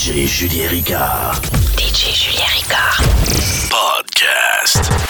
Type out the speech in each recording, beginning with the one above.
DJ Julien Ricard. DJ Julien Ricard. Podcast.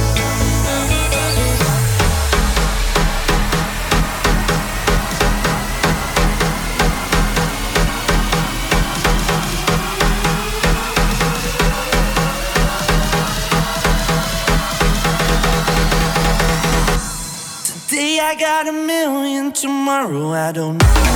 I got a million tomorrow, I don't know.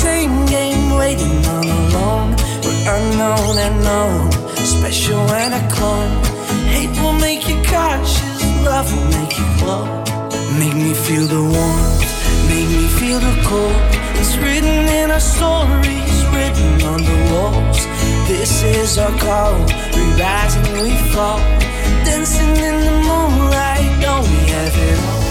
same game, waiting all alone. We're unknown and known, special and a clone. Hate will make you cautious, love will make you glow. Make me feel the warmth, make me feel the cold. It's written in our stories, written on the walls. This is our call, we rise and we fall. Dancing in the moonlight, don't we have it all?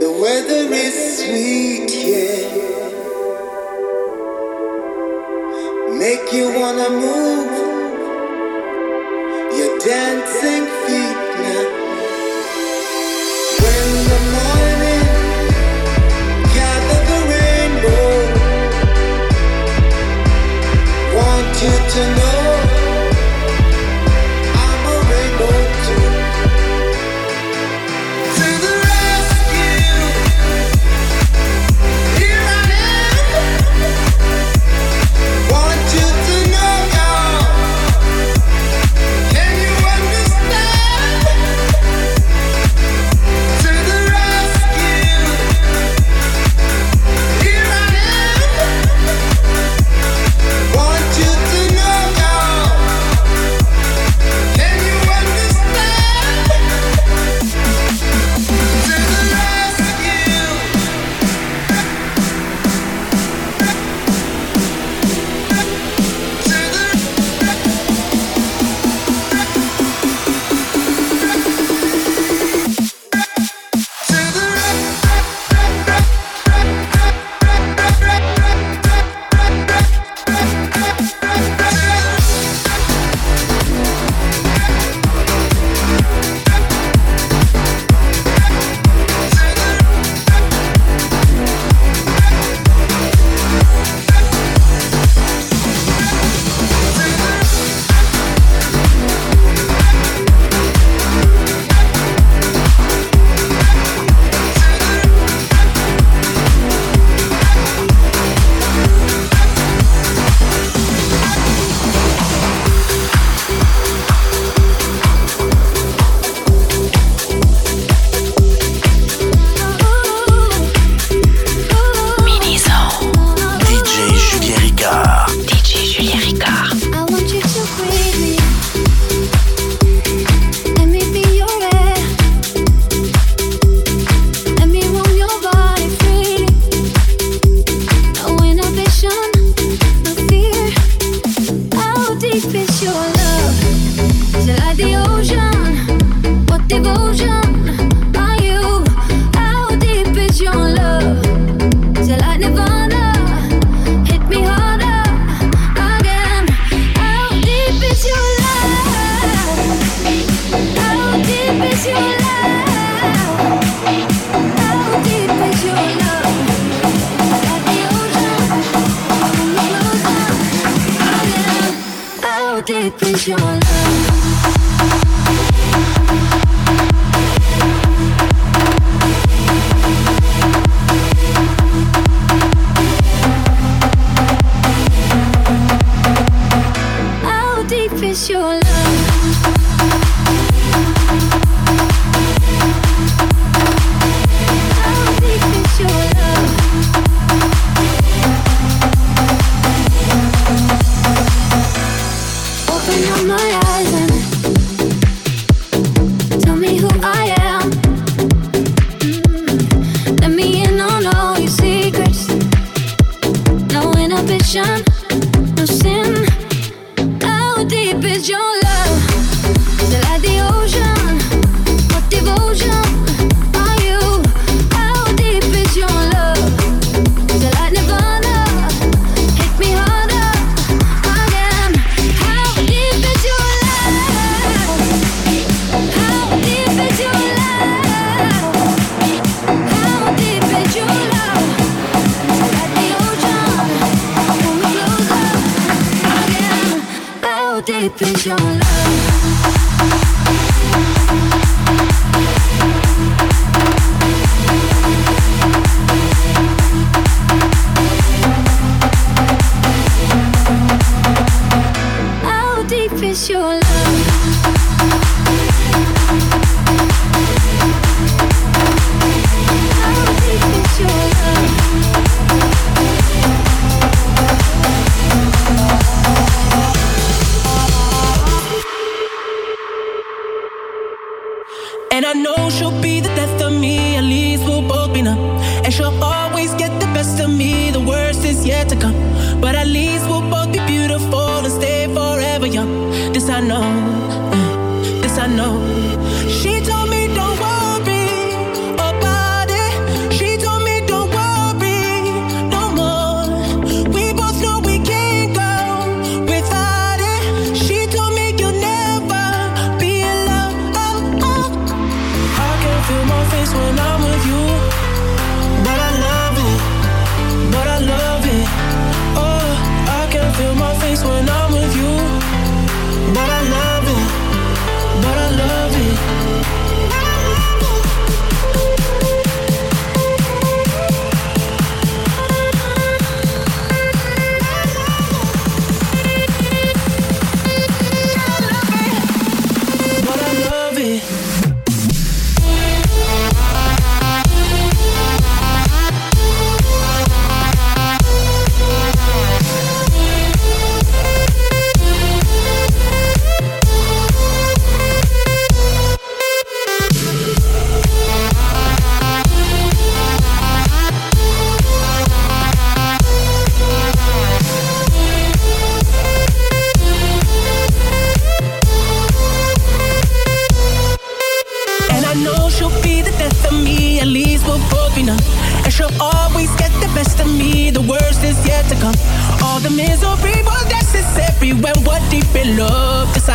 the weather is sweet, yeah. Make you wanna move your dancing feet now. way your life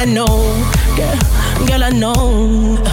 I know, girl, girl, I know.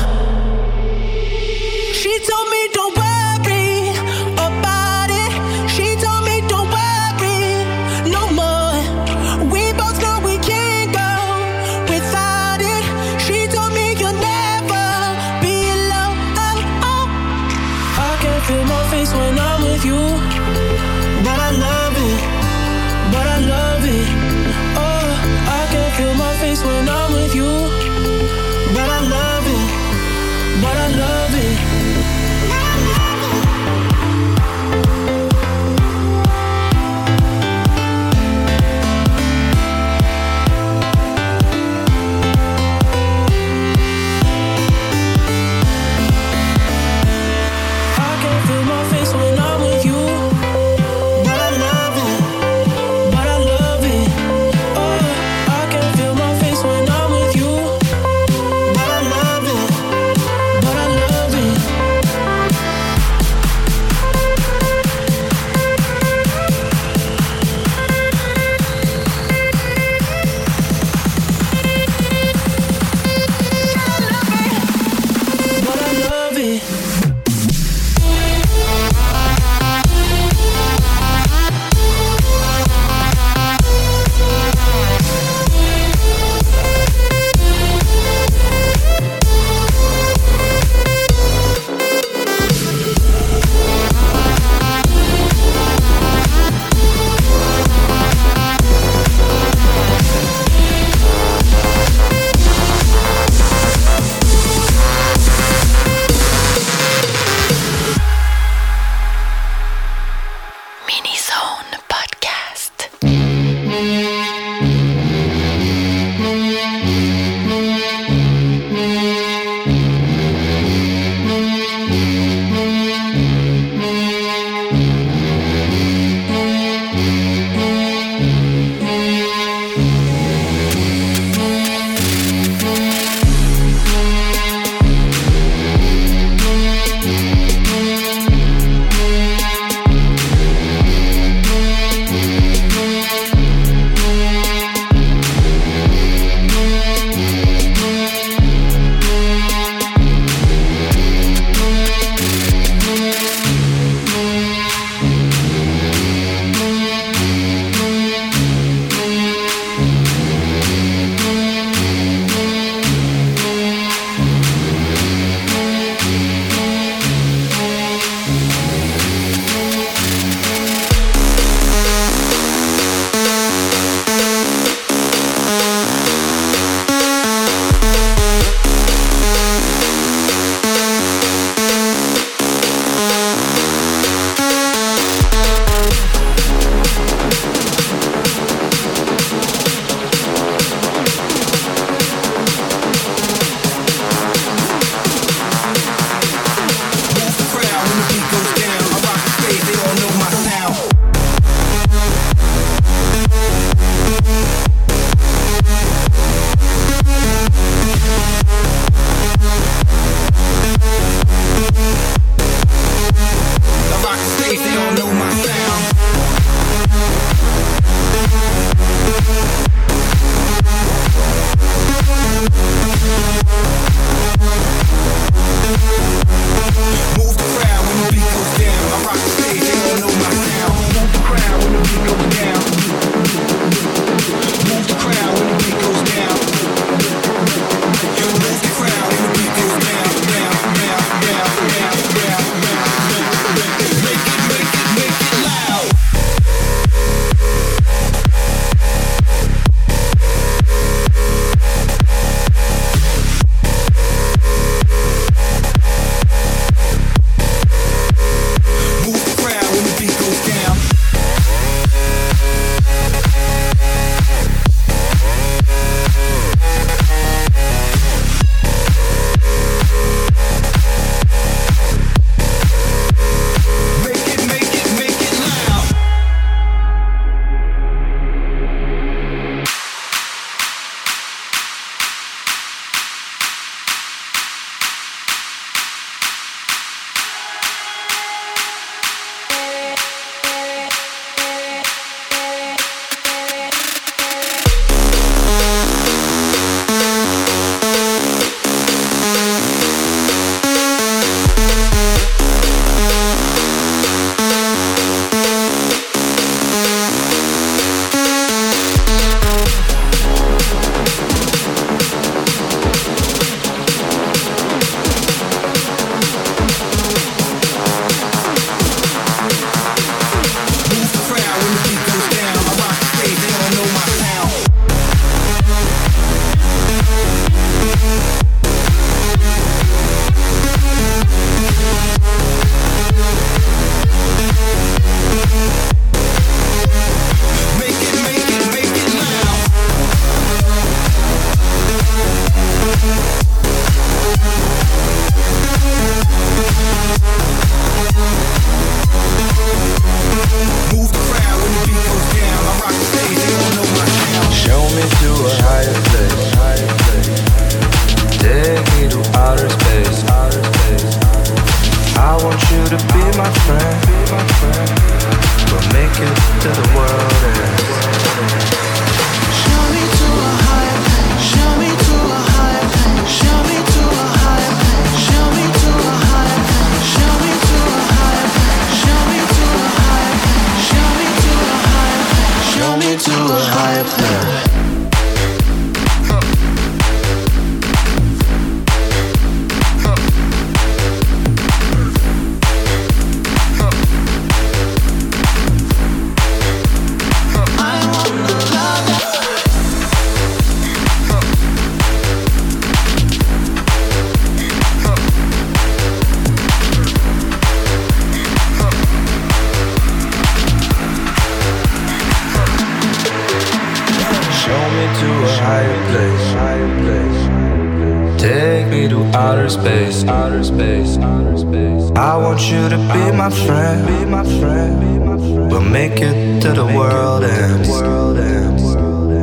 want you to be my friend, be my friend. We'll make it to the world and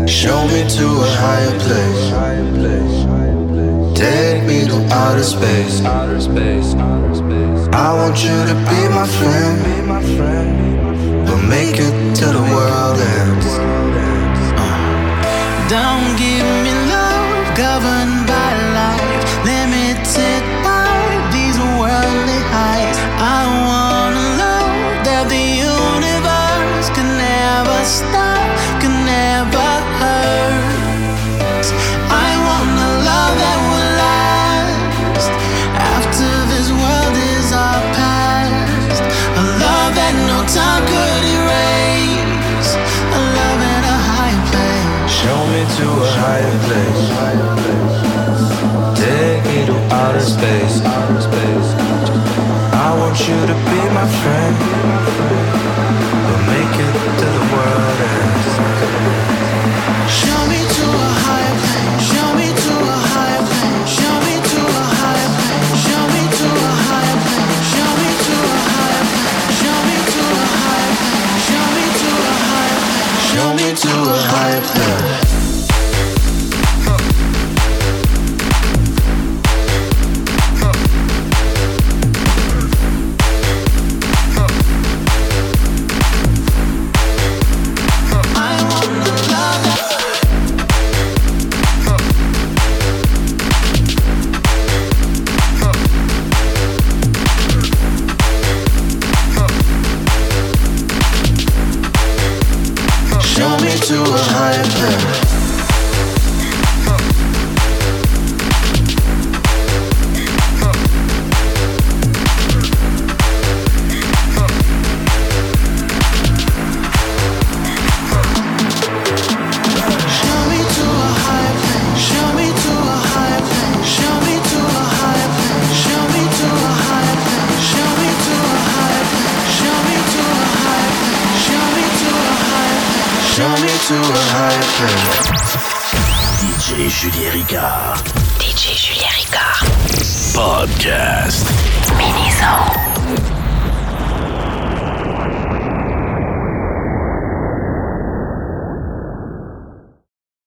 show me to a higher place. Take me to outer space. I want you to be my friend. We'll make it to the world and uh. don't give me love, governor. I